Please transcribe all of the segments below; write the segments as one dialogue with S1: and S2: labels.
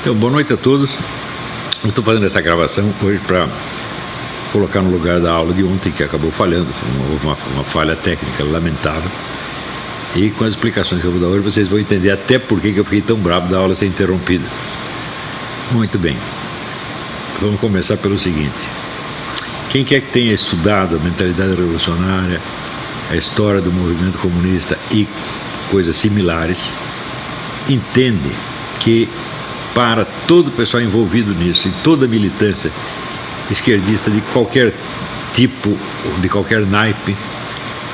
S1: Então, boa noite a todos. Eu estou fazendo essa gravação hoje para colocar no lugar da aula de ontem, que acabou falhando. Houve uma, uma, falha técnica lamentável. E com as explicações que eu vou dar hoje, vocês vão entender até por que eu fiquei tão bravo da aula ser interrompida. Muito bem. Vamos começar pelo seguinte. Quem quer que tenha estudado a mentalidade revolucionária, a história do movimento comunista e coisas similares, entende que para todo o pessoal envolvido nisso e toda a militância esquerdista de qualquer tipo, de qualquer naipe,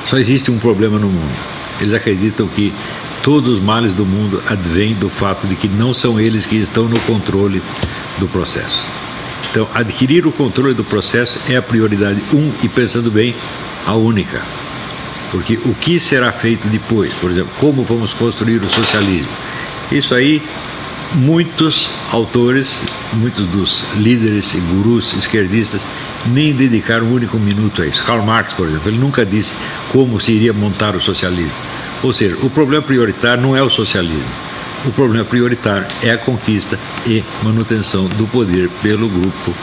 S1: só existe um problema no mundo. Eles acreditam que todos os males do mundo advêm do fato de que não são eles que estão no controle do processo. Então, adquirir o controle do processo é a prioridade um e pensando bem, a única. Porque o que será feito depois, por exemplo, como vamos construir o socialismo? Isso aí muitos autores, muitos dos líderes e gurus esquerdistas nem dedicaram um único minuto a isso. Karl Marx, por exemplo, ele nunca disse como se iria montar o socialismo. Ou seja, o problema prioritário não é o socialismo. O problema prioritário é a conquista e manutenção do poder pelo grupo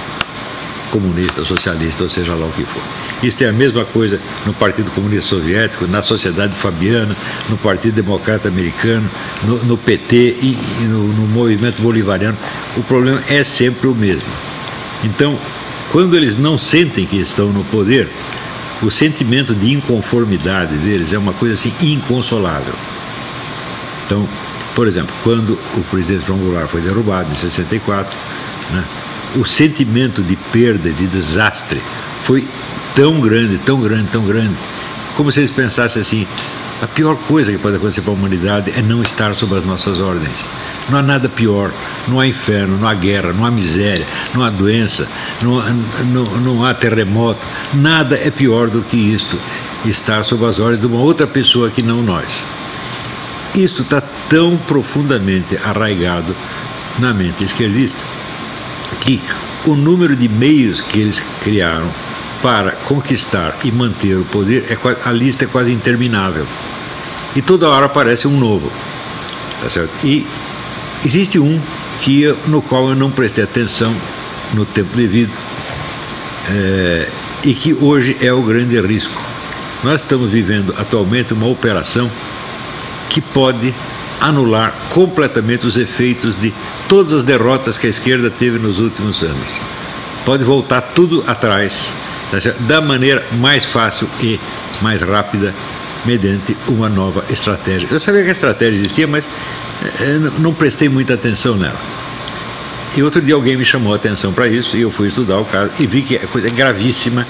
S1: comunista, socialista, ou seja lá o que for. Isso é a mesma coisa no Partido Comunista Soviético, na Sociedade Fabiana, no Partido Democrata Americano, no, no PT e, e no, no movimento bolivariano. O problema é sempre o mesmo. Então, quando eles não sentem que estão no poder, o sentimento de inconformidade deles é uma coisa assim inconsolável. Então, por exemplo, quando o presidente João Goulart foi derrubado em 64, né, o sentimento de perda, de desastre, foi tão grande, tão grande, tão grande, como se eles pensassem assim: a pior coisa que pode acontecer para a humanidade é não estar sob as nossas ordens. Não há nada pior, não há inferno, não há guerra, não há miséria, não há doença, não, não, não há terremoto, nada é pior do que isto, estar sob as ordens de uma outra pessoa que não nós. Isto está tão profundamente arraigado na mente esquerdista que o número de meios que eles criaram para conquistar e manter o poder, é, a lista é quase interminável. E toda hora aparece um novo. Tá certo? E existe um que, no qual eu não prestei atenção no tempo devido é, e que hoje é o grande risco. Nós estamos vivendo atualmente uma operação que pode anular completamente os efeitos de todas as derrotas que a esquerda teve nos últimos anos. Pode voltar tudo atrás tá da maneira mais fácil e mais rápida mediante uma nova estratégia. Eu sabia que a estratégia existia, mas é, não prestei muita atenção nela. E outro dia alguém me chamou a atenção para isso e eu fui estudar o caso e vi que a coisa é gravíssima.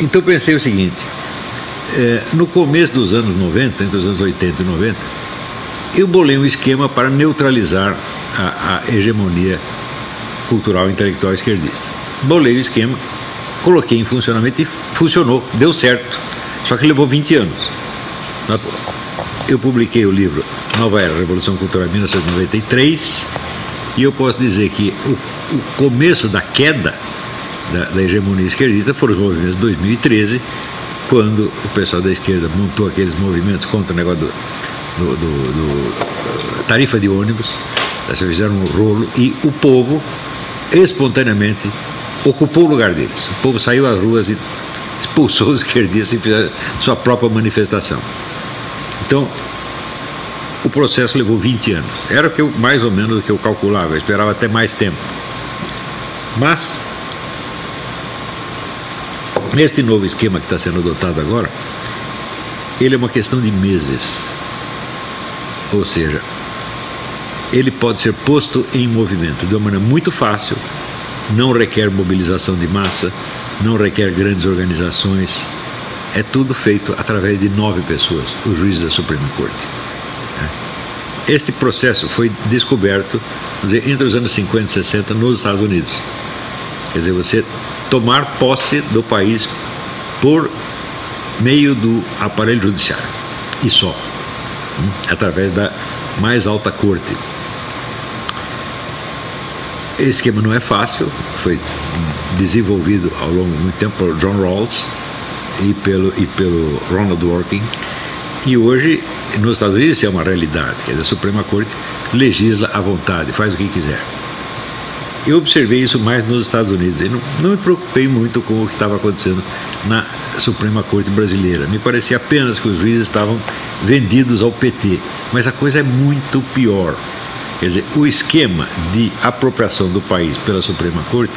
S1: Então pensei o seguinte: é, no começo dos anos 90, entre os anos 80 e 90, eu bolei um esquema para neutralizar a, a hegemonia cultural e intelectual esquerdista. Bolei o esquema, coloquei em funcionamento e funcionou, deu certo. Só que levou 20 anos. Eu publiquei o livro Nova Era, Revolução Cultural em 1993, e eu posso dizer que o, o começo da queda da, da, hegemonia esquerdista foram os movimentos de 2013, quando o pessoal da esquerda montou aqueles movimentos contra o negócio do, do, do, do tarifa de ônibus, fizeram um rolo e o povo espontaneamente ocupou o lugar deles. O povo saiu às ruas e expulsou os esquerdistas e fizeram sua própria manifestação. Então, o processo levou 20 anos. Era o que eu, mais ou menos o que eu calculava, eu esperava até mais tempo. Mas, este novo esquema que está sendo adotado agora, ele é uma questão de meses. Ou seja, ele pode ser posto em movimento de uma maneira muito fácil, não requer mobilização de massa, não requer grandes organizações. É tudo feito através de nove pessoas, os juízes da Suprema Corte. Este processo foi descoberto dizer, entre os anos 50 e 60 nos Estados Unidos. Quer dizer, você tomar posse do país por meio do aparelho judiciário e só, hum, através da mais alta corte. Esse esquema não é fácil, foi desenvolvido ao longo de muito tempo por John Rawls e pelo, e pelo Ronald Working. E hoje, nos Estados Unidos, isso é uma realidade. Quer dizer, a Suprema Corte legisla à vontade, faz o que quiser. Eu observei isso mais nos Estados Unidos e não, não me preocupei muito com o que estava acontecendo na Suprema Corte Brasileira. Me parecia apenas que os juízes estavam vendidos ao PT, mas a coisa é muito pior. Quer dizer, o esquema de apropriação do país pela Suprema Corte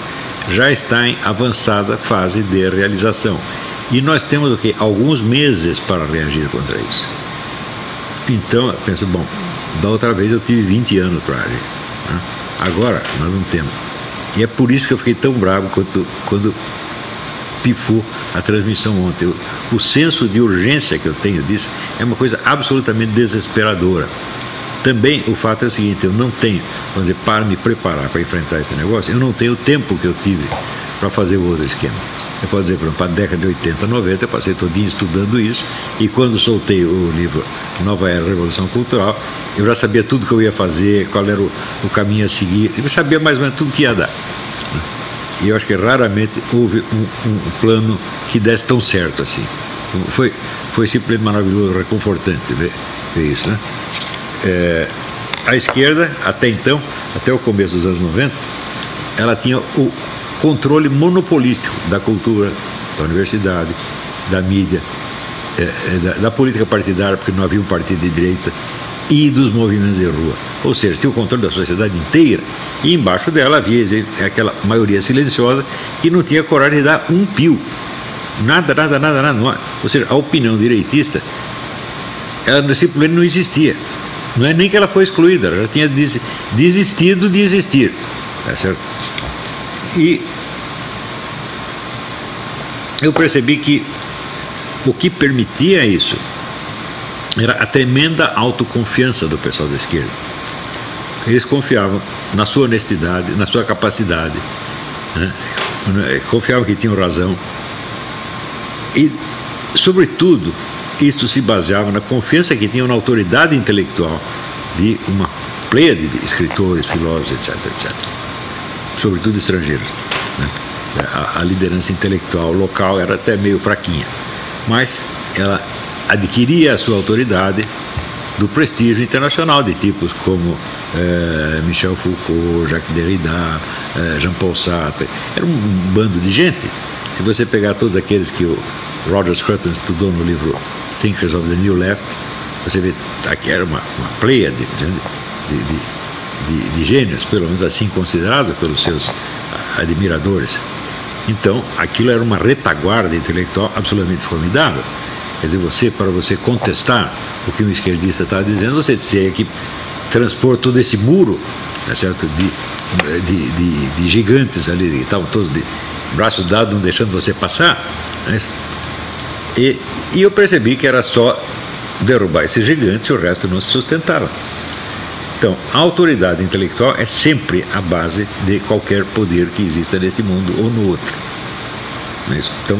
S1: já está em avançada fase de realização. E nós temos o quê? Alguns meses para reagir contra isso. Então, eu penso, bom, da outra vez eu tive 20 anos para agir. Né? Agora, nós não temos. E é por isso que eu fiquei tão bravo quando, quando pifou a transmissão ontem. O, o senso de urgência que eu tenho disso é uma coisa absolutamente desesperadora. Também o fato é o seguinte, eu não tenho, vamos dizer, para me preparar para enfrentar esse negócio, eu não tenho o tempo que eu tive para fazer o outro esquema. Eu posso dizer, por exemplo, para a década de 80, 90, eu passei todo dia estudando isso, e quando soltei o livro Nova Era Revolução Cultural, eu já sabia tudo que eu ia fazer, qual era o, o caminho a seguir, eu sabia mais ou menos tudo que ia dar. E eu acho que raramente houve um, um plano que desse tão certo assim. Foi, foi simplesmente maravilhoso, reconfortante ver, ver isso. Né? É, a esquerda, até então, até o começo dos anos 90, ela tinha o controle monopolístico da cultura, da universidade, da mídia, é, é, da, da, política partidária, porque não havia um partido de direita, e dos movimentos de rua. Ou seja, tinha o controle da sociedade inteira, e embaixo dela havia aquela maioria silenciosa que não tinha coragem de dar um pio. Nada, nada, nada, nada. Ou seja, a opinião direitista, ela simplesmente não existia. Não é nem que ela foi excluída, ela tinha desistido de existir. Tá certo? E eu percebi que o que permitia isso era a tremenda autoconfiança do pessoal da esquerda. Eles confiavam na sua honestidade, na sua capacidade, né? confiavam que tinham razão. E, sobretudo, isto se baseava na confiança que tinham na autoridade intelectual de uma pleia de escritores, filósofos, etc, etc. Sobretudo estrangeiros. Né? A, a liderança intelectual local era até meio fraquinha, mas ela adquiria a sua autoridade do prestígio internacional de tipos como eh, Michel Foucault, Jacques Derrida, eh, Jean-Paul Sartre. Era um bando de gente. Se você pegar todos aqueles que o Roger Scruton estudou no livro Thinkers of the New Left, você vê aqui era uma, uma pleia de, de, de, de, gênios, pelo menos assim considerados pelos seus admiradores. Então, aquilo era uma retaguarda intelectual absolutamente formidável. Quer dizer, você, para você contestar o que um esquerdista está dizendo, você teria que transpor todo esse muro tá certo? De, de, de, de gigantes ali, que estavam todos de braços dados, não deixando você passar. Né? E, e eu percebi que era só derrubar esses gigantes e o resto não se sustentava. Então, a autoridade intelectual é sempre a base de qualquer poder que exista neste mundo ou no outro. É então,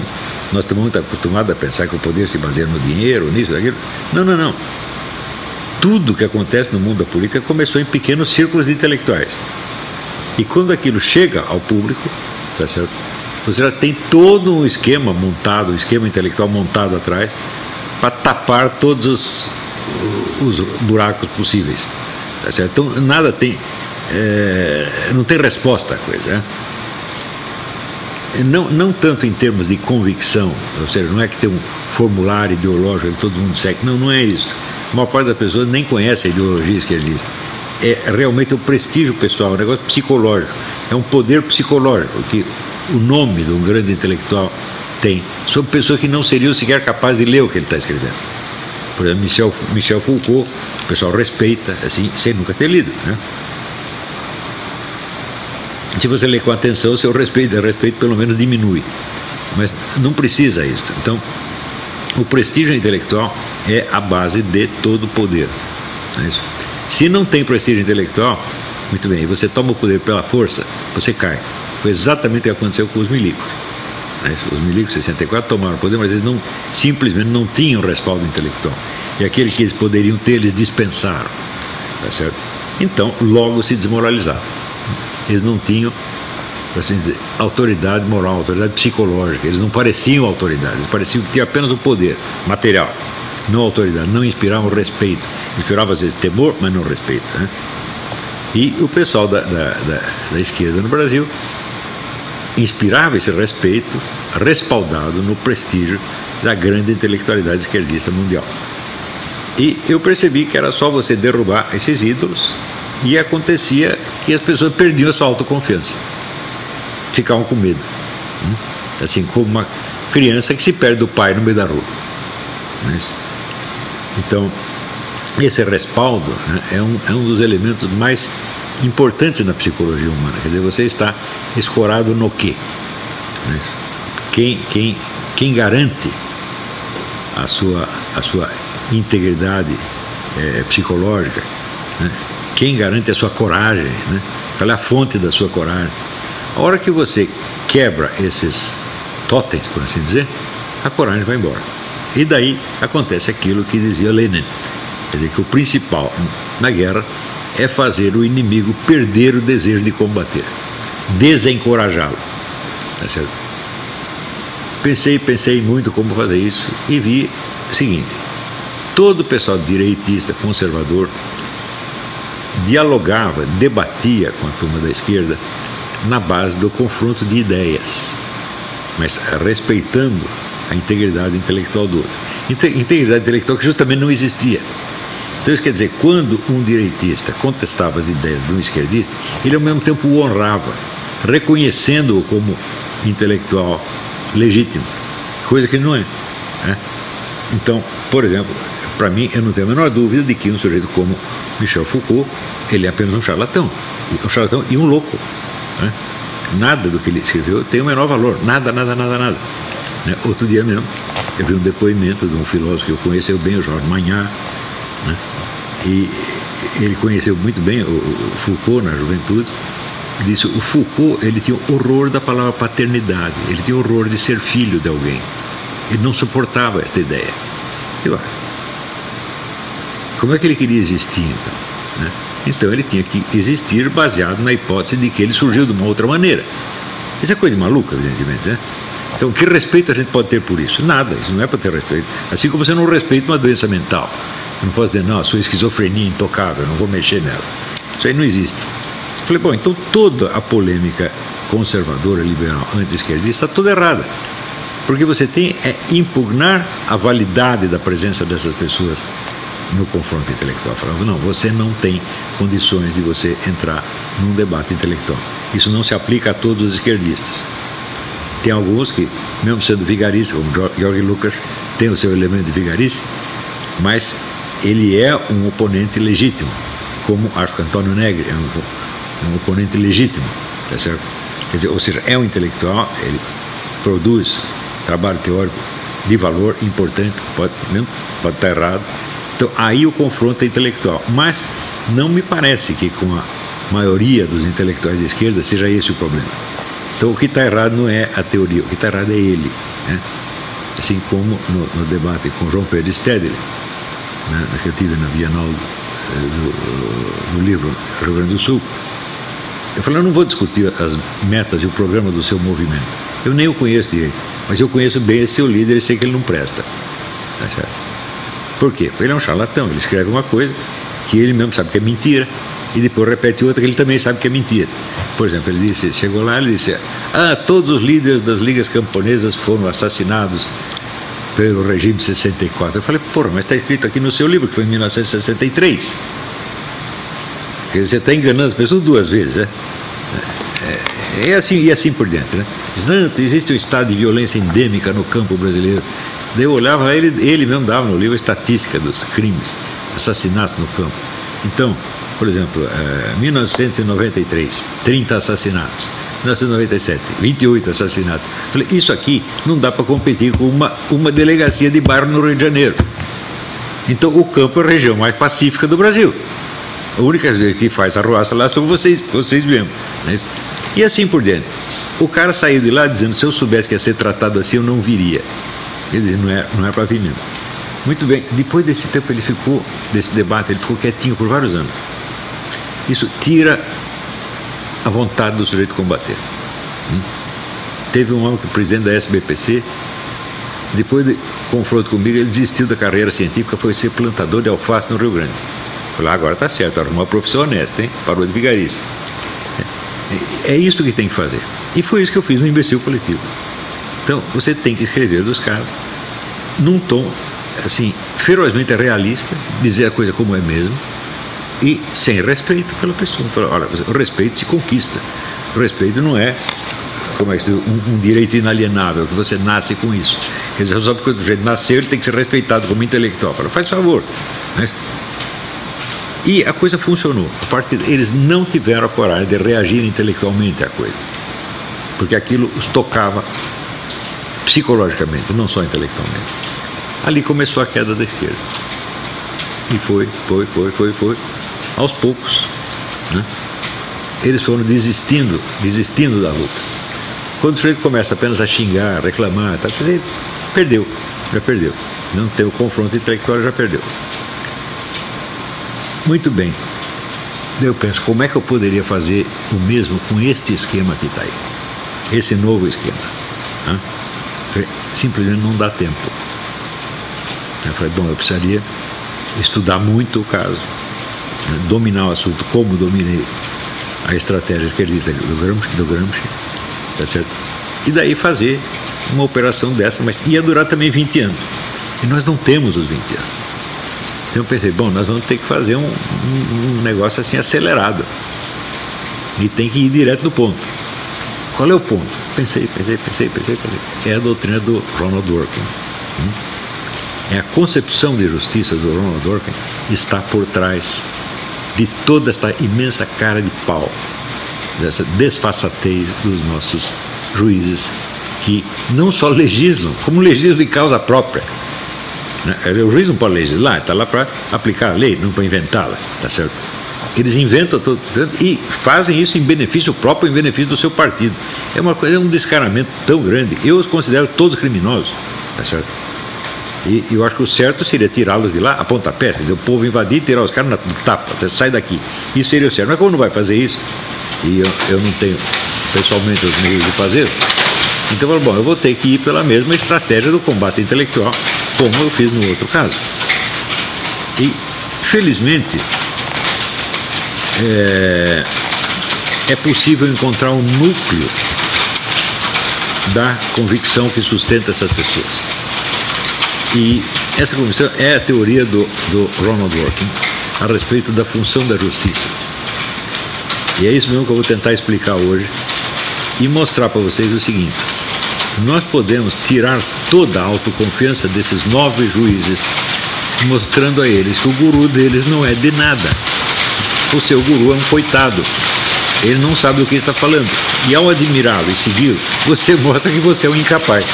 S1: nós estamos muito acostumados a pensar que o poder se baseia no dinheiro, nisso, naquilo. Não, não, não. Tudo que acontece no mundo da política começou em pequenos círculos de intelectuais. E quando aquilo chega ao público, tá certo? Você já tem todo um esquema montado, um esquema intelectual montado atrás, para tapar todos os, os buracos possíveis. Tá certo? Então, nada tem. É, não tem resposta à coisa. Né? Não, não tanto em termos de convicção, ou seja, não é que tem um formulário ideológico que todo mundo segue, não, não é isso. A maior parte das pessoas nem conhece a ideologia esquerdista. É realmente o prestígio pessoal, é um negócio psicológico, é um poder psicológico que o nome de um grande intelectual tem sobre pessoas que não seriam sequer capazes de ler o que ele está escrevendo. Por exemplo, Michel, Michel Foucault, o pessoal respeita, assim, sem nunca ter lido. Né? Se você lê com atenção, seu respeito, respeito pelo menos diminui. Mas não precisa isso. Então, o prestígio intelectual é a base de todo o poder. É Se não tem prestígio intelectual, muito bem, você toma o poder pela força, você cai. Foi exatamente o que aconteceu com os milicos. Né? Os milicos 64 tomaram o poder, mas eles não, simplesmente não tinham respaldo intelectual. E aquele que eles poderiam ter, eles dispensaram. Tá certo? Então, logo se desmoralizaram. Eles não tinham, assim dizer, autoridade moral, autoridade psicológica. Eles não pareciam autoridade, eles pareciam que tinham apenas o poder material, não autoridade, não inspiravam respeito. Inspiravam às vezes temor, mas não respeito. Né? E o pessoal da, da, da, da esquerda no Brasil inspirava esse respeito, respaldado no prestígio da grande intelectualidade esquerdista mundial. E eu percebi que era só você derrubar esses ídolos e acontecia que as pessoas perdiam a sua autoconfiança, ficavam com medo. Hum? Assim como uma criança que se perde do pai no meio da rua. É então, esse respaldo né, é, um, é um dos elementos mais importantes na psicologia humana. Quer dizer, você está escorado no quê? É quem, quem, quem garante a sua, a sua integridade é, psicológica? Né? Quem garante a sua coragem? Né? Qual é a fonte da sua coragem? A hora que você quebra esses totens, por assim dizer, a coragem vai embora. E daí acontece aquilo que dizia Lenin, quer dizer que o principal na guerra é fazer o inimigo perder o desejo de combater, desencorajá-lo. Tá certo? Pensei, pensei muito como fazer isso e vi o seguinte: todo o pessoal direitista, conservador, dialogava, debatia com a turma da esquerda na base do confronto de ideias, mas respeitando a integridade intelectual do outro. Integridade intelectual que justamente não existia. Então isso quer dizer, quando um direitista contestava as ideias de um esquerdista, ele ao mesmo tempo o honrava, reconhecendo-o como intelectual legítimo, coisa que não é. Né? Então, por exemplo, para mim, eu não tenho a menor dúvida de que um sujeito como Michel Foucault, ele é apenas um charlatão, um charlatão e um louco. Né? Nada do que ele escreveu tem o menor valor, nada, nada, nada, nada. Né? Outro dia mesmo, eu vi um depoimento de um filósofo que eu conheceu bem, o Jorge Magnard, né? E ele conheceu muito bem o Foucault na juventude, disse o Foucault ele tinha horror da palavra paternidade, ele tinha horror de ser filho de alguém. Ele não suportava esta ideia. Eu, como é que ele queria existir então? Né? Então ele tinha que existir baseado na hipótese de que ele surgiu de uma outra maneira. Isso é coisa maluca, evidentemente, né? Então, que respeito a gente pode ter por isso? Nada, isso não é para ter respeito. Assim como você não respeita uma doença mental. Não posso dizer, não, a sua esquizofrenia é intocável, não vou mexer nela. Isso aí não existe. Falei, bom, então toda a polêmica conservadora, liberal, anti-esquerdista está toda errada. Porque você tem é impugnar a validade da presença dessas pessoas no confronto intelectual, falando, não, você não tem condições de você entrar num debate intelectual. Isso não se aplica a todos os esquerdistas. Tem alguns que, mesmo sendo vigaristas, como Georg Lucas, tem o seu elemento de vigarice, mas ele é um oponente legítimo, como acho que Antônio Negri é um, um oponente legítimo, tá certo? Quer dizer, ou seja, é um intelectual, ele produz trabalho teórico de valor importante, pode, mesmo, pode estar errado. Então, aí o confronto é intelectual. Mas não me parece que com a maioria dos intelectuais de esquerda seja esse o problema. Então, o que está errado não é a teoria, o que está errado é ele. Né? Assim como no, no debate com João Pedro Stedley, né, tive na Bienal eh, do, do livro Rio Grande do Sul, eu falei, eu não vou discutir as metas e o programa do seu movimento. Eu nem o conheço direito, mas eu conheço bem esse seu líder e sei que ele não presta. Tá certo? Por quê? Porque ele é um charlatão, ele escreve uma coisa que ele mesmo sabe que é mentira, e depois repete outra que ele também sabe que é mentira. Por exemplo, ele disse, chegou lá e disse, ah, todos os líderes das ligas camponesas foram assassinados pelo regime de 64. Eu falei, porra, mas está escrito aqui no seu livro que foi em 1963. Quer dizer, você está enganando as pessoas duas vezes, né? É, é assim e assim por diante, né? Diz, não, existe um estado de violência endêmica no campo brasileiro. Daí eu olhava, ele, ele mesmo dava no livro a estatística dos crimes, assassinatos no campo. Então, por exemplo, é, 1993, 30 assassinatos. 1997, 28 assassinatos. Falei, isso aqui não dá para competir com uma, uma delegacia de bairro no Rio de Janeiro. Então o campo é a região mais pacífica do Brasil. A única que faz arruaça lá são vocês, vocês mesmos. Né? E assim por diante. O cara saiu de lá dizendo, se eu soubesse que ia ser tratado assim, eu não viria. Quer dizer, não é, não é para vir mesmo. Muito bem, depois desse tempo ele ficou, desse debate, ele ficou quietinho por vários anos. Isso tira a vontade do sujeito combater. Hum? Teve um homem que presidente da SBPC, depois de confronto comigo, ele desistiu da carreira científica, foi ser plantador de alface no Rio Grande. Falei, agora está certo, arrumou uma profissão honesta, hein? Parou de vigarista. É, é isso que tem que fazer. E foi isso que eu fiz no imbecil coletivo. Então, você tem que escrever dos casos num tom, assim, ferozmente realista, dizer a coisa como é mesmo, e sem respeito pela pessoa. Olha, o respeito se conquista. O respeito não é como é que um, um, direito inalienável, que você nasce com isso. Quer dizer, só porque o sujeito nasceu, ele tem que ser respeitado como intelectual. Fala, faz favor. Né? E a coisa funcionou. A partir eles não tiveram a coragem de reagir intelectualmente à coisa. Porque aquilo os tocava psicologicamente, não só intelectualmente. Ali começou a queda da esquerda. E foi, foi, foi, foi, foi. Aos poucos. Né? Eles foram desistindo, desistindo da luta. Quando o sujeito começa apenas a xingar, reclamar, tá, ele perdeu, já perdeu. Não tem o confronto intelectual, já perdeu. Muito bem. Eu penso, como é que eu poderia fazer o mesmo com este esquema que está aí? Esse novo esquema. Né? Simplesmente não dá tempo. Eu falei, bom, eu precisaria estudar muito o caso? Dominar o assunto, como dominei a estratégia esquerdista do Gramsci, do Gramsci tá certo? E daí fazer uma operação dessa, mas ia durar também 20 anos. E nós não temos os 20 anos. Então eu pensei, bom, nós vamos ter que fazer um, um, negócio assim acelerado. E tem que ir direto no ponto. Qual é o ponto? Pensei, pensei, pensei, pensei, pensei. É a doutrina do Ronald Dworkin. Hum? É a concepção de justiça do Ronald Dworkin está por trás de toda esta imensa cara de pau dessa desfaçatez dos nossos juízes, que não só legislam, como legislam em causa própria. Né? O juiz não pode legislar, está lá para aplicar a lei, não para inventá-la, tá certo? Eles inventam tudo e fazem isso em benefício próprio, em benefício do seu partido. É uma coisa, é um descaramento tão grande. Eu os considero todos criminosos, tá certo? E eu acho que o certo seria tirá-los de lá a pontapé, dizer, o povo invadir e tirar os caras na tapa, sai daqui. Isso seria o certo. Mas como não vai fazer isso? e eu, eu não tenho pessoalmente os meios de fazer, então eu bom, eu vou ter que ir pela mesma estratégia do combate intelectual, como eu fiz no outro caso. E, felizmente, é, é possível encontrar um núcleo da convicção que sustenta essas pessoas. E essa convicção é a teoria do, do Ronald Dworkin a respeito da função da justiça. E é isso mesmo que eu vou tentar explicar hoje e mostrar para vocês o seguinte: nós podemos tirar toda a autoconfiança desses nove juízes, mostrando a eles que o guru deles não é de nada. O seu guru é um coitado. Ele não sabe do que está falando. E ao admirá-lo e segui-lo, você mostra que você é um incapaz.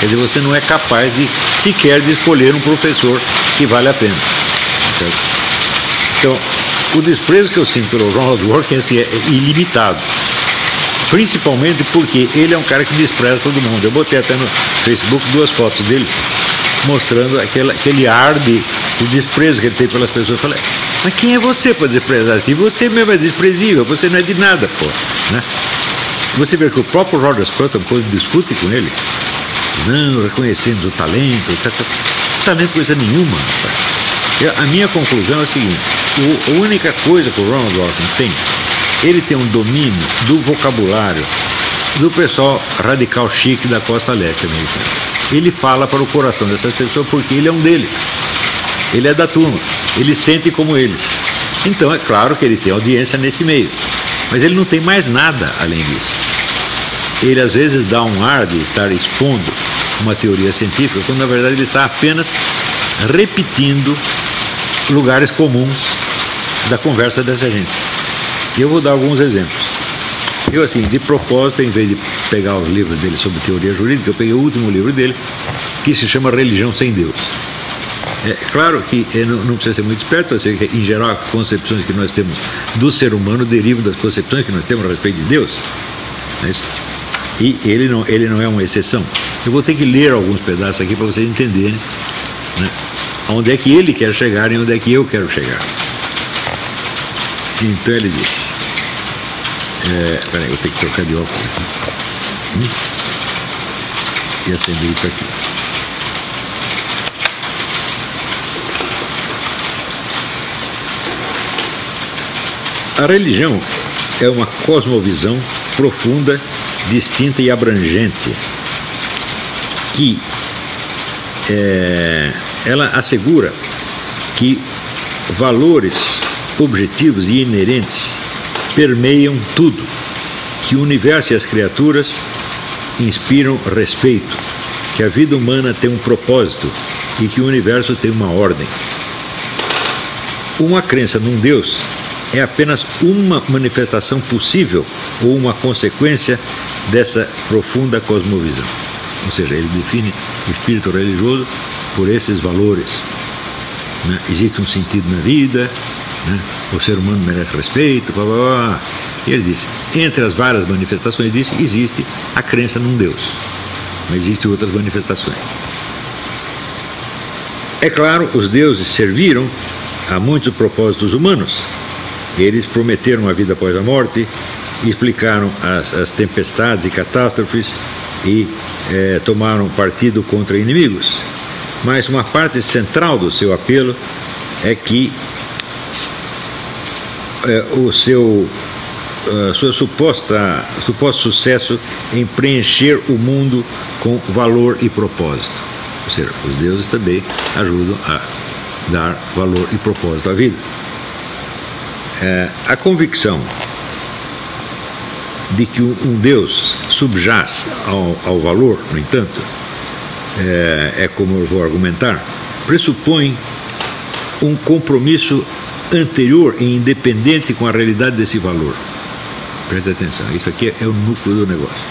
S1: Quer dizer, você não é capaz de sequer de escolher um professor que vale a pena. Certo? Então, o desprezo que eu sinto pelo Ronald assim, é ilimitado. Principalmente porque ele é um cara que despreza todo mundo. Eu botei até no Facebook duas fotos dele mostrando aquela, aquele ar de, de desprezo que ele tem pelas pessoas. Eu falei, mas quem é você para desprezar assim? Você mesmo é desprezível, você não é de nada, pô. Né? Você vê que o próprio Roger Scruton, quando discute com ele, não, reconhecendo o talento, etc. Talento coisa nenhuma. A minha conclusão é a seguinte a única coisa que o Ronald Dworkin tem, ele tem um domínio do vocabulário do pessoal radical chique da costa leste americana. Ele fala para o coração dessas pessoas porque ele é um deles. Ele é da turma. Ele sente como eles. Então é claro que ele tem audiência nesse meio. Mas ele não tem mais nada além disso. Ele às vezes dá um ar de estar expondo uma teoria científica, quando na verdade ele está apenas repetindo lugares comuns da conversa dessa gente. E eu vou dar alguns exemplos. Eu, assim, de propósito, em vez de pegar os livros dele sobre teoria jurídica, eu peguei o último livro dele, que se chama Religião Sem Deus. É claro que não precisa ser muito esperto, assim, em geral, as concepções que nós temos do ser humano derivam das concepções que nós temos a respeito de Deus. É e ele não, ele não é uma exceção. Eu vou ter que ler alguns pedaços aqui para vocês entenderem né, onde é que ele quer chegar e onde é que eu quero chegar. Então ele disse. É, peraí, eu tenho que trocar de óculos. Hum? E acender isso aqui. A religião é uma cosmovisão profunda, distinta e abrangente, que é, ela assegura que valores objetivos e inerentes permeiam tudo, que o universo e as criaturas inspiram respeito, que a vida humana tem um propósito e que o universo tem uma ordem. Uma crença num Deus é apenas uma manifestação possível ou uma consequência dessa profunda cosmovisão. Ou seja, ele define o espírito religioso por esses valores. Né? Existe um sentido na vida, né? o ser humano merece respeito, blá, blá, blá. E ele disse, entre as várias manifestações disso, existe a crença num Deus, mas existem outras manifestações. É claro, os deuses serviram a muitos propósitos humanos. Eles prometeram a vida após a morte, explicaram as, as tempestades e catástrofes e é, tomaram partido contra inimigos. Mas uma parte central do seu apelo é que é, o seu sua suposta suposto sucesso em preencher o mundo com valor e propósito. Ou seja, os deuses também ajudam a dar valor e propósito à vida. É, a convicção de que um Deus subjaz ao, ao valor, no entanto, é, é como eu vou argumentar, pressupõe um compromisso anterior e independente com a realidade desse valor. Preste atenção, isso aqui é o núcleo do negócio.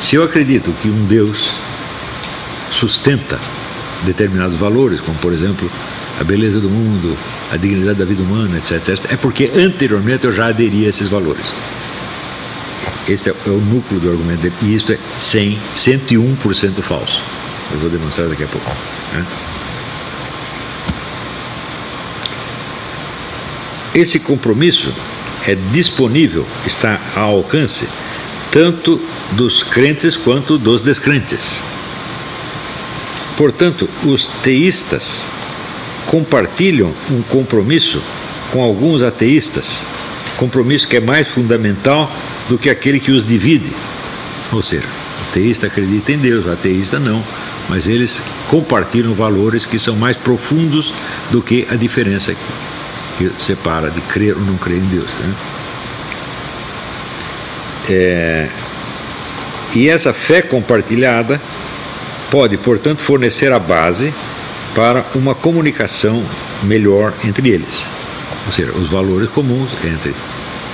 S1: Se eu acredito que um Deus sustenta determinados valores, como por exemplo a beleza do mundo, a dignidade da vida humana, etc, etc, é porque anteriormente eu já aderi a esses valores. Esse é, é o núcleo do argumento dele, e isso é 100, 101% falso. Eu vou demonstrar daqui a pouco. Né? Esse compromisso é disponível, está ao alcance, tanto dos crentes quanto dos descrentes. Portanto, os teístas compartilham um compromisso com alguns ateístas, compromisso que é mais fundamental do que aquele que os divide. Ou seja, o teísta acredita em Deus, o ateísta não, mas eles compartilham valores que são mais profundos do que a diferença que separa de crer ou não crer em Deus. Né? É, e essa fé compartilhada pode, portanto, fornecer a base para uma comunicação melhor entre eles. Ou seja, os valores comuns entre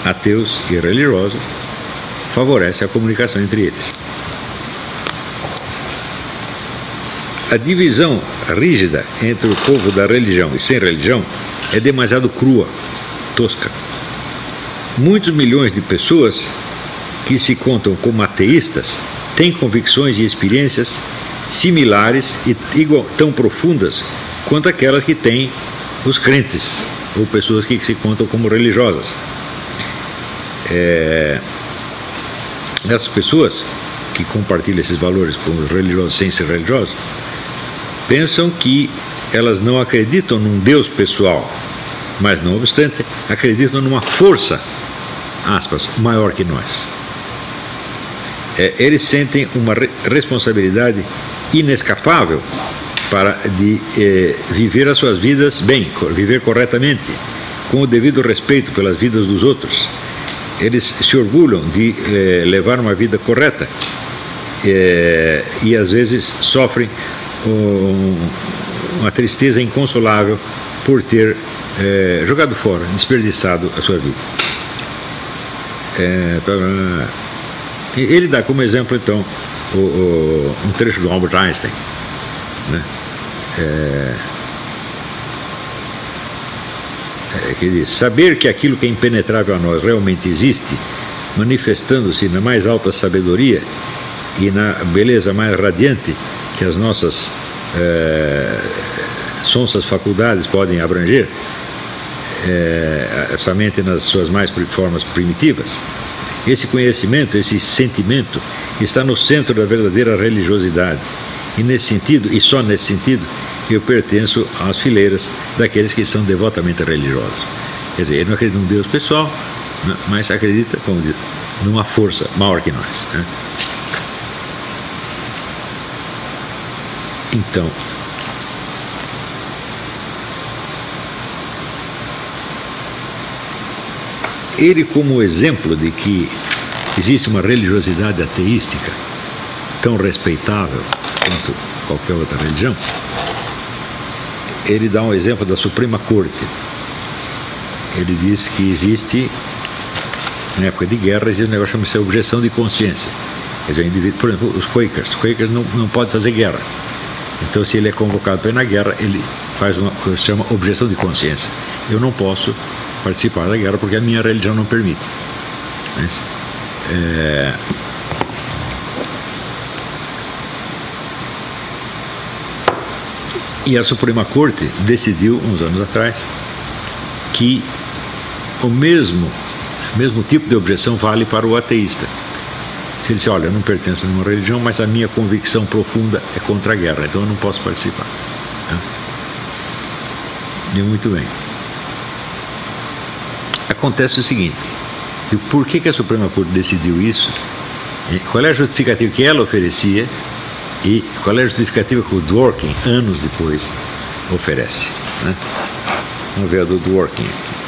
S1: ateus e religiosos favorecem a comunicação entre eles. A divisão rígida entre o povo da religião e sem religião é demasiado crua, tosca. Muitos milhões de pessoas que se contam como ateístas têm convicções e experiências similares e igual, tão profundas quanto aquelas que têm os crentes ou pessoas que se contam como religiosas. É, essas pessoas que compartilham esses valores com os religiosos sem ser religiosos pensam que elas não acreditam num Deus pessoal, mas não obstante acreditam numa força, aspas, maior que nós. É, eles sentem uma re responsabilidade inescapável para de eh, viver as suas vidas bem, viver corretamente, com o devido respeito pelas vidas dos outros. Eles se orgulham de eh, levar uma vida correta eh, e às vezes sofrem um, uma tristeza inconsolável por ter jogado fora, desperdiçado a sua vida. ele dá como exemplo então o, o, um trecho do Albert Einstein. Né? É, é, diz: Saber que aquilo que é impenetrável a nós realmente existe, manifestando-se na mais alta sabedoria e na beleza mais radiante que as nossas é, sonsas faculdades podem abranger, é, somente nas suas mais formas primitivas. Esse conhecimento, esse sentimento, está no centro da verdadeira religiosidade. E nesse sentido, e só nesse sentido, eu pertenço às fileiras daqueles que são devotamente religiosos. Quer dizer, ele não acredita num Deus pessoal, né, mas acredita, como diz, numa força maior que nós. Né? Então, ele como exemplo de que existe uma religiosidade ateística tão respeitável quanto qualquer outra religião, ele dá um exemplo da Suprema Corte. Ele diz que existe, na época de guerra, existe um negócio chamado objeção de consciência. Quer dizer, indivíduo, por exemplo, os Quakers. Os Quakers não, não podem fazer guerra. Então, se ele é convocado para ir na guerra, ele faz uma que se chama objeção de consciência. Eu não posso participar da guerra porque a minha religião não permite. Mas, é... E a Suprema Corte decidiu, uns anos atrás, que o mesmo, mesmo tipo de objeção vale para o ateísta. Se ele diz, olha, eu não pertenço a nenhuma religião, mas a minha convicção profunda é contra a guerra, então eu não posso participar. E muito bem. Acontece o seguinte, e por que, que a Suprema Corte decidiu isso? Qual é a justificativa que ela oferecia e qual é a justificativa que o Dworkin, anos depois, oferece? Né? Vamos ver a do Dworkin aqui.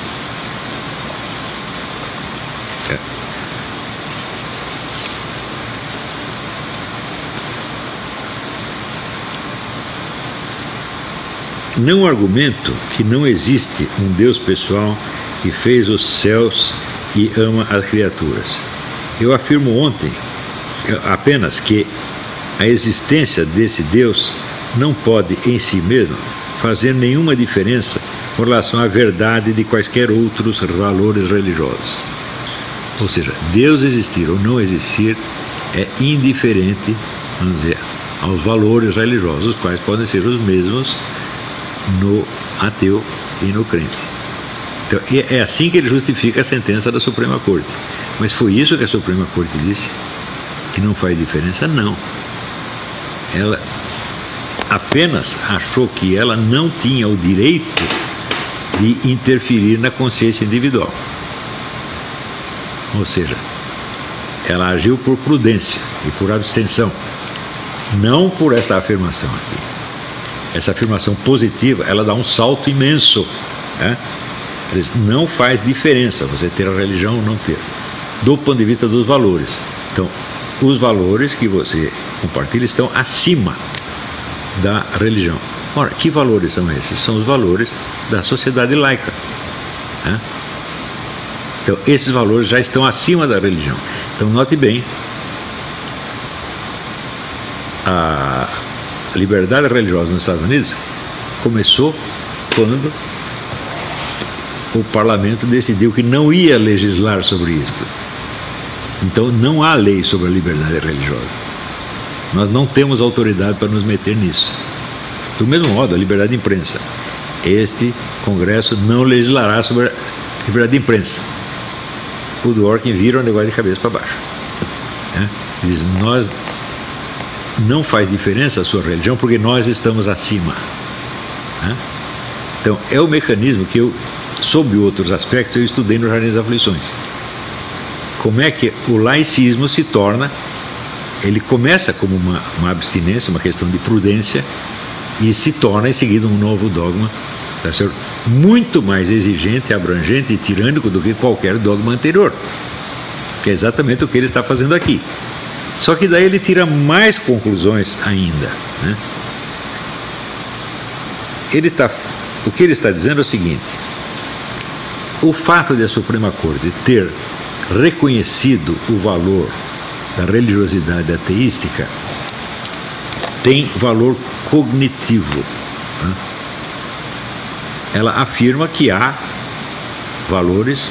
S1: É. Não argumento que não existe um Deus pessoal que fez os céus e ama as criaturas. Eu afirmo ontem apenas que a existência desse Deus não pode em si mesmo fazer nenhuma diferença com relação à verdade de quaisquer outros valores religiosos. Ou seja, Deus existir ou não existir é indiferente, vamos dizer, aos valores religiosos, os quais podem ser os mesmos no ateu e no crente. Então, é assim que ele justifica a sentença da Suprema Corte. Mas foi isso que a Suprema Corte disse? Que não faz diferença? Não. Ela apenas achou que ela não tinha o direito de interferir na consciência individual. Ou seja, ela agiu por prudência e por abstenção, não por esta afirmação aqui. Essa afirmação positiva, ela dá um salto imenso. Né? Não faz diferença você ter a religião ou não ter, do ponto de vista dos valores. Então, os valores que você compartilha estão acima da religião. Ora, que valores são esses? São os valores da sociedade laica. Né? Então, esses valores já estão acima da religião. Então, note bem, a liberdade religiosa nos Estados Unidos começou quando o parlamento decidiu que não ia legislar sobre isto. Então não há lei sobre a liberdade religiosa. Nós não temos autoridade para nos meter nisso. Do mesmo modo, a liberdade de imprensa. Este Congresso não legislará sobre a liberdade de imprensa. O Dworkin vira o negócio de cabeça para baixo. É? Diz, nós não faz diferença a sua religião porque nós estamos acima. É? Então, é o mecanismo que eu sob outros aspectos, eu estudei no Jardim das Aflições. Como é que o laicismo se torna, ele começa como uma, uma abstinência, uma questão de prudência, e se torna em seguida um novo dogma, tá certo? muito mais exigente, abrangente e tirânico do que qualquer dogma anterior. Que é exatamente o que ele está fazendo aqui. Só que daí ele tira mais conclusões ainda. Né? Ele está, o que ele está dizendo é o seguinte: o fato de a Suprema Corte ter reconhecido o valor da religiosidade ateística tem valor cognitivo. Né? Ela afirma que há valores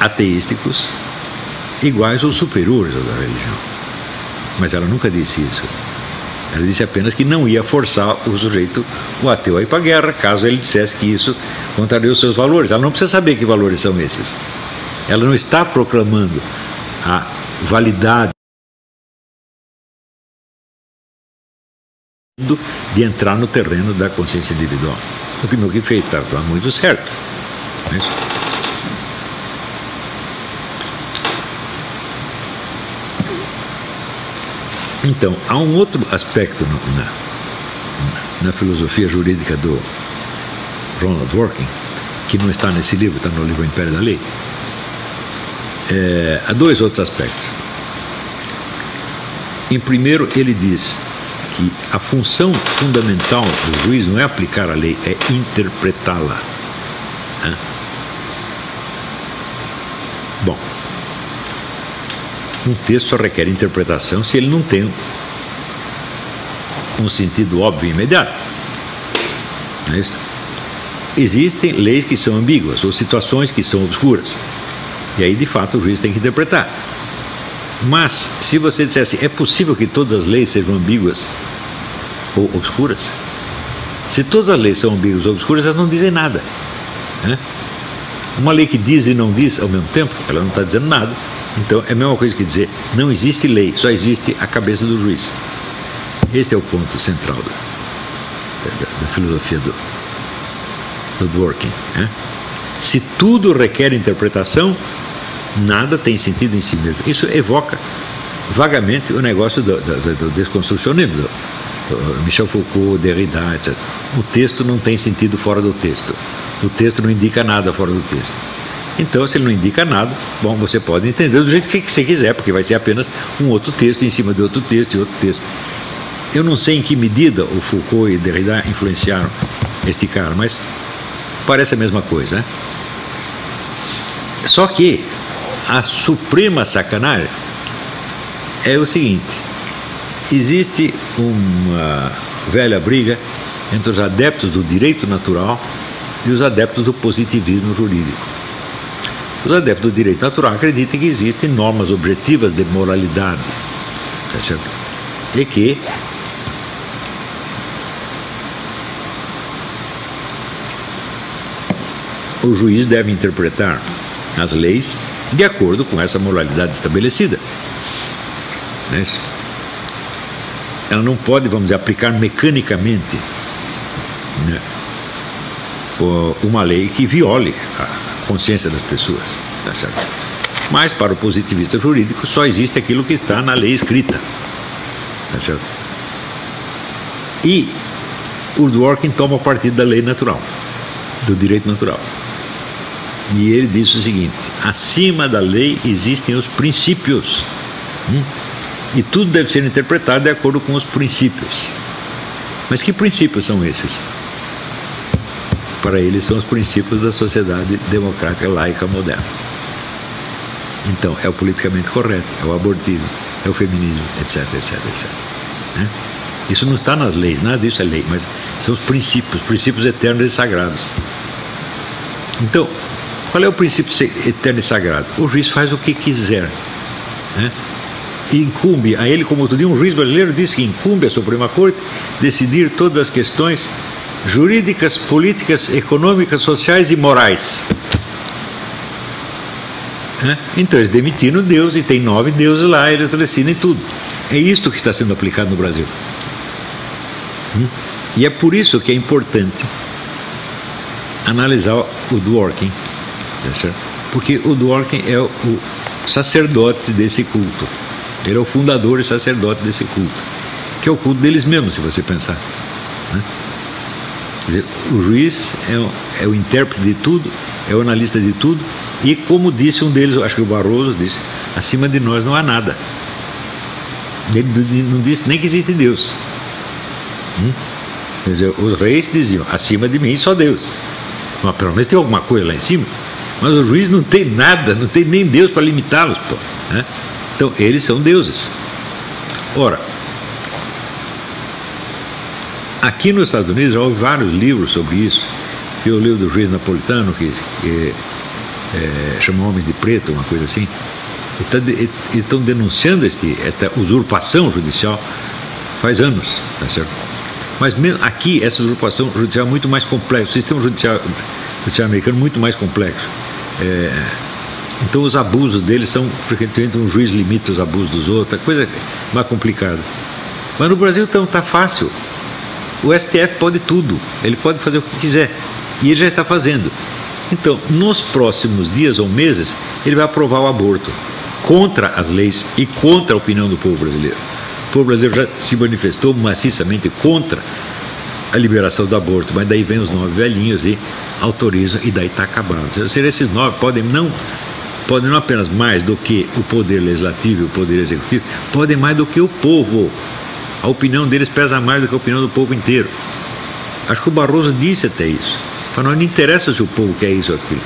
S1: ateísticos iguais ou superiores aos da religião. Mas ela nunca disse isso. Ela disse apenas que não ia forçar o sujeito, o ateu, a ir para a guerra, caso ele dissesse que isso contraria os seus valores. Ela não precisa saber que valores são esses. Ela não está proclamando a validade de entrar no terreno da consciência individual. O que meu que fez está muito certo. Não é isso? Então, há um outro aspecto na, na filosofia jurídica do Ronald Dworkin, que não está nesse livro, está no livro Império da Lei. É, há dois outros aspectos. Em primeiro, ele diz que a função fundamental do juiz não é aplicar a lei, é interpretá-la. Né? Bom, um texto só requer interpretação se ele não tem um sentido óbvio e imediato. Não é isso? Existem leis que são ambíguas ou situações que são obscuras. E aí, de fato, o juiz tem que interpretar. Mas, se você dissesse, é possível que todas as leis sejam ambíguas ou obscuras? Se todas as leis são ambíguas ou obscuras, elas não dizem nada. Né? Uma lei que diz e não diz ao mesmo tempo, ela não está dizendo nada. Então é a mesma coisa que dizer, não existe lei, só existe a cabeça do juiz. Este é o ponto central da, da, da filosofia do, do Dworkin. Né? Se tudo requer interpretação, nada tem sentido em si mesmo. Isso evoca vagamente o negócio do, do, do desconstrucionismo, Michel Foucault, Derrida, etc. O texto não tem sentido fora do texto. O texto não indica nada fora do texto. Então, se ele não indica nada, bom, você pode entender do jeito que você quiser, porque vai ser apenas um outro texto em cima de outro texto e outro texto. Eu não sei em que medida o Foucault e Derrida influenciaram este cara, mas parece a mesma coisa. Né? Só que a suprema sacanagem é o seguinte: existe uma velha briga entre os adeptos do direito natural e os adeptos do positivismo jurídico. Os adeptos do direito natural acreditam que existem normas objetivas de moralidade, tá? E que o juiz deve interpretar as leis de acordo com essa moralidade estabelecida. Né? Ela não pode, vamos dizer, aplicar mecanicamente né, uma lei que viole a consciência das pessoas. Tá certo? Mas para o positivista jurídico só existe aquilo que está na lei escrita. Tá certo? E o Dworkin toma partido da lei natural, do direito natural. E ele diz o seguinte: acima da lei existem os princípios. Hum? E tudo deve ser interpretado de acordo com os princípios. Mas que princípios são esses? Para ele, são os princípios da sociedade democrática laica moderna. Então, é o politicamente correto, é o abortivo, é o feminismo, etc, etc, etc. Isso não está nas leis, nada disso é lei, mas são os princípios, princípios eternos e sagrados. Então, qual é o princípio eterno e sagrado? O juiz faz o que quiser. Né? Incumbe a ele, como outro dia, um juiz brasileiro disse que incumbe a Suprema Corte decidir todas as questões jurídicas, políticas, econômicas, sociais e morais. Né? Então eles demitiram Deus e tem nove deuses lá, eles decidem tudo. É isto que está sendo aplicado no Brasil. Hum? E é por isso que é importante analisar o Dworkin Porque o Dworkin é o sacerdote desse culto. Ele é o fundador e sacerdote desse culto. Que é o culto deles mesmos, se você pensar. Né? Dizer, o juiz é o, é o intérprete de tudo, é o analista de tudo, e como disse um deles, acho que o Barroso disse, acima de nós não há nada. Ele não disse nem que existe Deus. Hum? Quer dizer, os reis diziam, acima de mim só Deus. Mas pelo menos tem alguma coisa lá em cima. Mas o juiz não tem nada, não tem nem Deus para limitá-los. Né? Então, eles são deuses. Ora, aqui nos Estados Unidos houve vários livros sobre isso. Tem o livro do juiz napolitano, que, que é, chama Homens de Preto, uma coisa assim. Tá eles estão denunciando este, esta usurpação judicial faz anos, tá certo? Mas aqui, essa usurpação judicial é muito mais complexa. O sistema judicial, judicial americano é muito mais complexo. É, então os abusos deles são frequentemente um juiz limita os abusos dos outros, coisa mais complicada. Mas no Brasil então está fácil. O STF pode tudo, ele pode fazer o que quiser. E ele já está fazendo. Então, nos próximos dias ou meses, ele vai aprovar o aborto contra as leis e contra a opinião do povo brasileiro. O povo brasileiro já se manifestou maciçamente contra a liberação do aborto, mas daí vem os nove velhinhos e autorizam e daí está acabado. Ou seja, esses nove podem não podem não apenas mais do que o poder legislativo e o poder executivo, podem mais do que o povo. A opinião deles pesa mais do que a opinião do povo inteiro. Acho que o Barroso disse até isso. Falou, não interessa se o povo quer isso ou aquilo.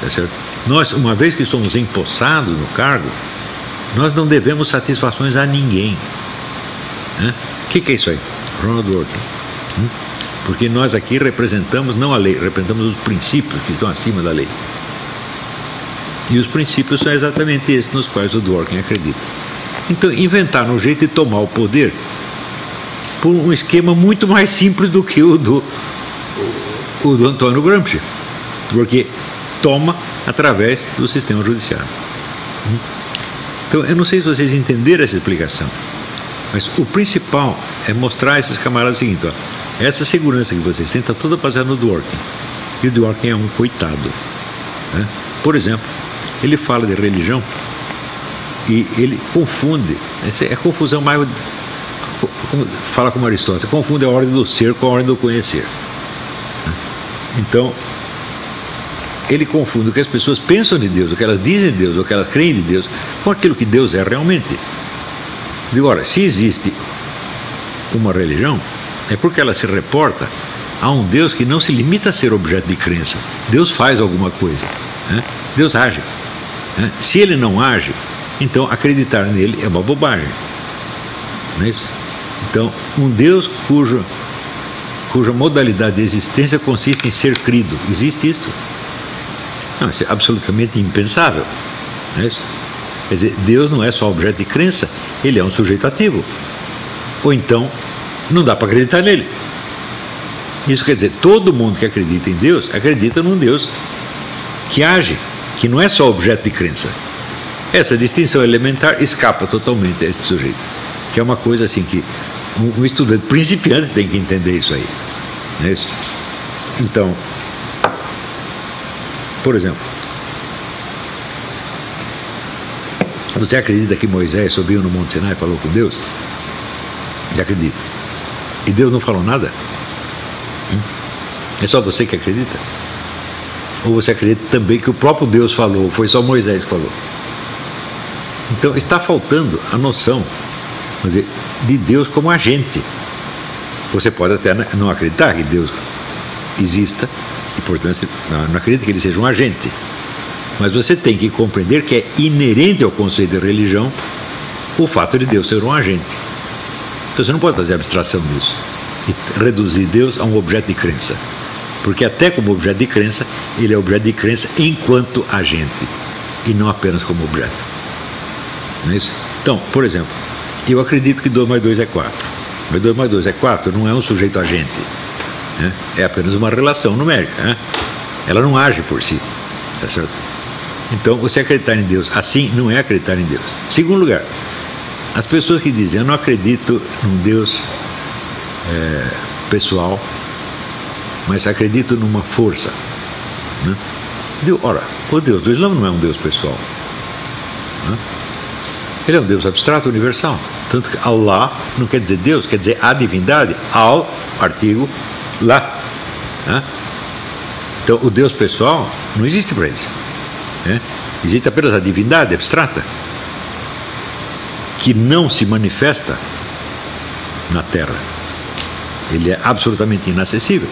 S1: Tá? Nós, uma vez que somos empossados no cargo, nós não devemos satisfações a ninguém. O que, que, é isso aí? Ronald Reagan. Hum? Porque nós aqui representamos não a lei, representamos os princípios que estão acima da lei. E os princípios são exatamente esses nos quais o Dworkin acredita. Então, inventaram um jeito de tomar o poder por um esquema muito mais simples do que o do, o do Antônio Gramsci. Porque toma através do sistema judiciário. Então, eu não sei se vocês entenderam essa explicação, mas o principal é mostrar a esses camaradas o seguinte: ó, essa segurança que vocês têm está toda baseada no Dworkin. E o Dworkin é um coitado. Né? Por exemplo, ele fala de religião e ele confunde. Essa é confusão mais. Fala como Aristóteles, confunde a ordem do ser com a ordem do conhecer. Então, ele confunde o que as pessoas pensam de Deus, o que elas dizem de Deus, o que elas creem de Deus, com aquilo que Deus é realmente. Agora, se existe uma religião, é porque ela se reporta a um Deus que não se limita a ser objeto de crença. Deus faz alguma coisa. Né? Deus age. Né? Se ele não age, então acreditar nele é uma bobagem. Não é isso? Então, um Deus cujo, cuja modalidade de existência consiste em ser crido, existe isso? Não, isso é absolutamente impensável. Não é isso? Quer dizer, Deus não é só objeto de crença, ele é um sujeito ativo. Ou então, não dá para acreditar nele. Isso quer dizer, todo mundo que acredita em Deus acredita num Deus que age, que não é só objeto de crença. Essa distinção elementar escapa totalmente a este sujeito, que é uma coisa assim que um, estudante principiante tem que entender isso aí. Não é isso? Então, por exemplo, você acredita que Moisés subiu no Monte Sinai e falou com Deus? Acredito. E Deus não falou nada? Hum? É só você que acredita? Ou você acredita também que o próprio Deus falou, foi só Moisés que falou? Então está faltando a noção dizer, de Deus como agente. Você pode até não acreditar que Deus exista, e portanto não acredita que ele seja um agente. Mas você tem que compreender que é inerente ao conceito de religião o fato de Deus ser um agente. Então você não pode fazer abstração disso e reduzir Deus a um objeto de crença. Porque até como objeto de crença, ele é objeto de crença enquanto agente e não apenas como objeto. Não é isso? Então, por exemplo, eu acredito que 2 mais 2 é 4. Mas 2 mais 2 é 4 não é um sujeito agente. Né? É apenas uma relação numérica. Né? Ela não age por si. Tá certo? Então, você acreditar em Deus assim não é acreditar em Deus. Segundo lugar, as pessoas que dizem eu não acredito num Deus é, pessoal, mas acredito numa força. Né? Ora, o Deus do Islã não é um Deus pessoal. Né? Ele é um Deus abstrato universal. Tanto que Allah não quer dizer Deus, quer dizer a divindade. Al, artigo, lá. Né? Então, o Deus pessoal não existe para eles. Né? Existe apenas a divindade abstrata, que não se manifesta na Terra. Ele é absolutamente inacessível.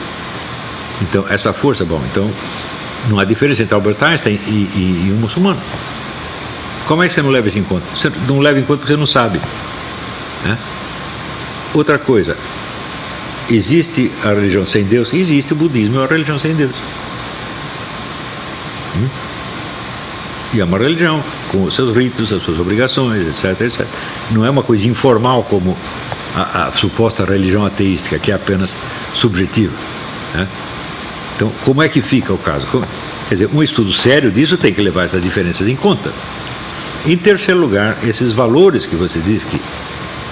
S1: Então, essa força, bom, então não há diferença entre Albert Einstein e, e, e um muçulmano. Como é que você não leva isso em conta? Você não leva em conta porque você não sabe. Né? Outra coisa, existe a religião sem Deus? Existe, o budismo é uma religião sem Deus. Hum? E é uma religião, com os seus ritos, as suas obrigações, etc, etc. Não é uma coisa informal como a, a suposta religião ateística, que é apenas subjetiva. Né? Então, como é que fica o caso? Como, quer dizer, um estudo sério disso tem que levar essas diferenças em conta. Em terceiro lugar, esses valores que você diz que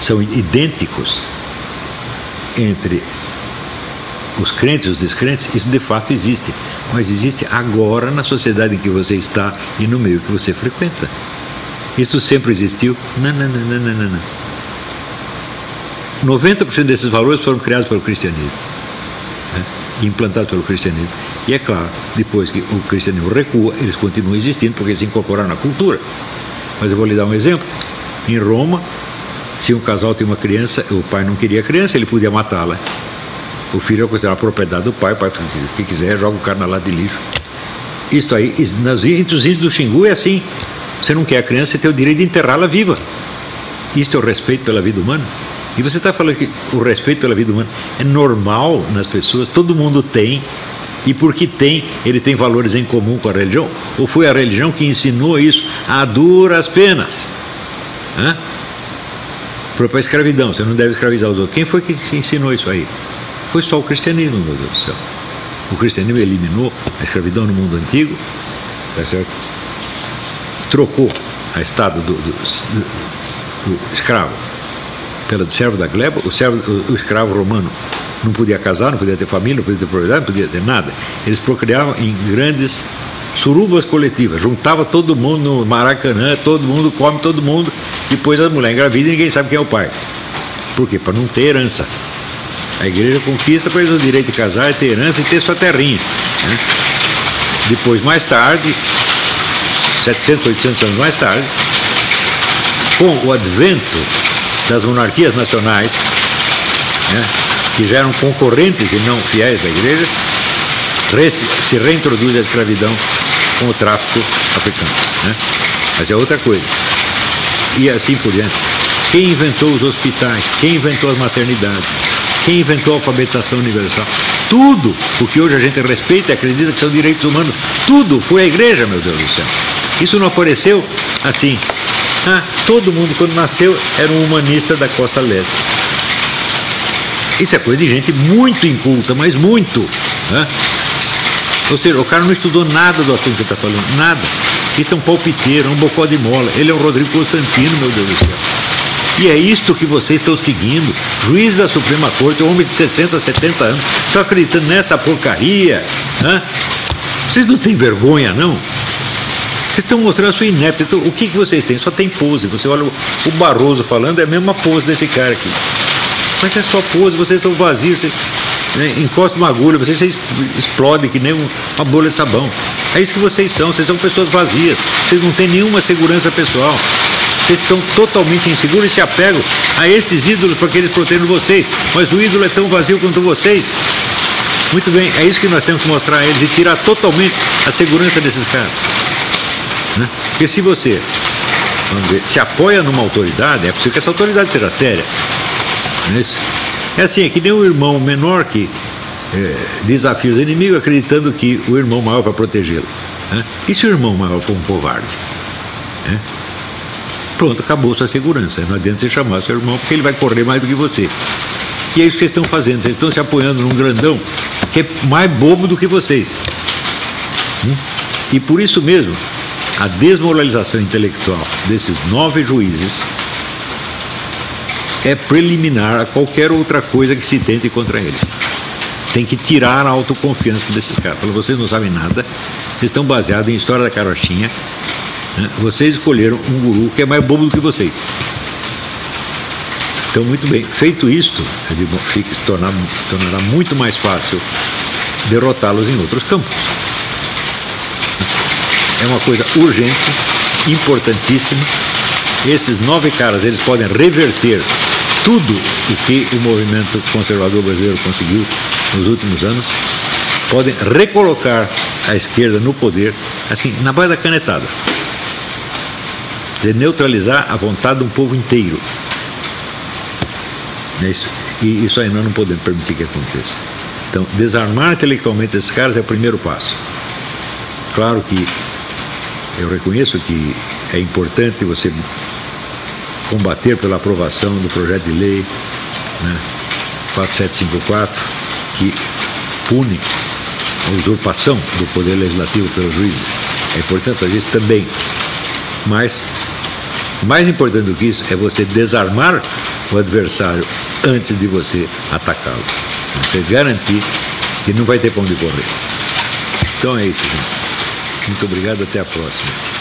S1: são idênticos entre os crentes, os descrentes, isso de fato existe. Mas existe agora na sociedade em que você está e no meio que você frequenta. Isso sempre existiu? Não, não, não, não, não, não. 90% desses valores foram criados pelo cristianismo, né? implantados pelo cristianismo. E é claro, depois que o cristianismo recua, eles continuam existindo porque se incorporaram na cultura. Mas eu vou lhe dar um exemplo. Em Roma, se um casal tem uma criança, o pai não queria a criança, ele podia matá-la. O filho é considerado propriedade do pai, o pai, o que quiser, joga o cara na lata de lixo. Isto aí, nas, entre os índios do Xingu é assim. Você não quer a criança, você tem o direito de enterrá-la viva. Isto é o respeito pela vida humana. E você está falando que o respeito pela vida humana é normal nas pessoas, todo mundo tem, e porque tem, ele tem valores em comum com a religião? Ou foi a religião que ensinou isso a duras penas? Hã? Para a escravidão, você não deve escravizar os outros. Quem foi que ensinou isso aí? Foi só o cristianismo, meu Deus do céu. O cristianismo eliminou a escravidão no mundo antigo, tá certo? trocou a estado do, do, do, do escravo pela de servo da gleba, o, servo, o, o, escravo romano não podia casar, não podia ter família, não podia ter propriedade, não podia ter nada. Eles procriavam em grandes surubas coletivas, juntava todo mundo no Maracanã, todo mundo come todo mundo, depois a mulher engravida e ninguém sabe quem é o pai. Por quê? Para não ter herança. A igreja conquista para eles o direito de casar, ter herança e ter sua terrinha. Né? Depois, mais tarde, 700, 800 anos mais tarde, com o advento das monarquias nacionais, né, que já eram concorrentes e não fiéis da igreja, se reintroduz a escravidão com o tráfico africano. Né? Mas é outra coisa. E assim por diante. Quem inventou os hospitais? Quem inventou as maternidades? Quem inventou a alfabetização universal? Tudo o que hoje a gente respeita e acredita que são direitos humanos, tudo foi a igreja, meu Deus do céu. Isso não apareceu assim. Ah, todo mundo quando nasceu era um humanista da costa leste. Isso é coisa de gente muito inculta, mas muito. Né? Ou seja, o cara não estudou nada do assunto que está falando, nada. Isso é um palpiteiro, é um bocó de mola. Ele é um Rodrigo Constantino, meu Deus do céu. E é isto que vocês estão seguindo. Juiz da Suprema Corte, homens de 60, 70 anos, estão acreditando nessa porcaria. Né? Vocês não têm vergonha, não? Vocês estão mostrando a sua inépcia. Então, o que, que vocês têm? Só tem pose. Você olha o Barroso falando, é a mesma pose desse cara aqui. Mas é só pose, vocês estão vazios. Vocês, né, encosta uma agulha, vocês, vocês explodem que nem uma bolha de sabão. É isso que vocês são, vocês são pessoas vazias. Vocês não têm nenhuma segurança pessoal. Vocês são totalmente inseguros e se apegam a esses ídolos para que eles protejam vocês. Mas o ídolo é tão vazio quanto vocês. Muito bem, é isso que nós temos que mostrar a eles e tirar totalmente a segurança desses caras. Né? Porque se você ver, se apoia numa autoridade, é possível que essa autoridade seja séria. Não é, isso? é assim, é que nem o irmão menor que é, desafia os inimigos acreditando que o irmão maior vai protegê-lo. Né? E se o irmão maior for um covarde? Né? Pronto, acabou sua segurança. Não adianta você chamar seu irmão porque ele vai correr mais do que você. E é isso que vocês estão fazendo. Vocês estão se apoiando num grandão que é mais bobo do que vocês. Hum? E por isso mesmo, a desmoralização intelectual desses nove juízes é preliminar a qualquer outra coisa que se tente contra eles. Tem que tirar a autoconfiança desses caras. Vocês não sabem nada, vocês estão baseados em história da carochinha? Vocês escolheram um guru que é mais bobo do que vocês. Então, muito bem, feito isto, fica, se tornar, tornará muito mais fácil derrotá-los em outros campos é uma coisa urgente, importantíssima. Esses nove caras, eles podem reverter tudo o que o movimento conservador brasileiro conseguiu nos últimos anos, podem recolocar a esquerda no poder, assim, na base da canetada. De neutralizar a vontade de um povo inteiro. É isso. E isso aí nós não podemos permitir que aconteça. Então, desarmar intelectualmente esses caras é o primeiro passo. Claro que eu reconheço que é importante você combater pela aprovação do projeto de lei né, 4754, que pune a usurpação do poder legislativo pelos juízes. É importante fazer isso também. Mas, mais importante do que isso, é você desarmar o adversário antes de você atacá-lo. Você garantir E não vai ter pão de correr. Então é isso, gente. Muito obrigado, até a próxima.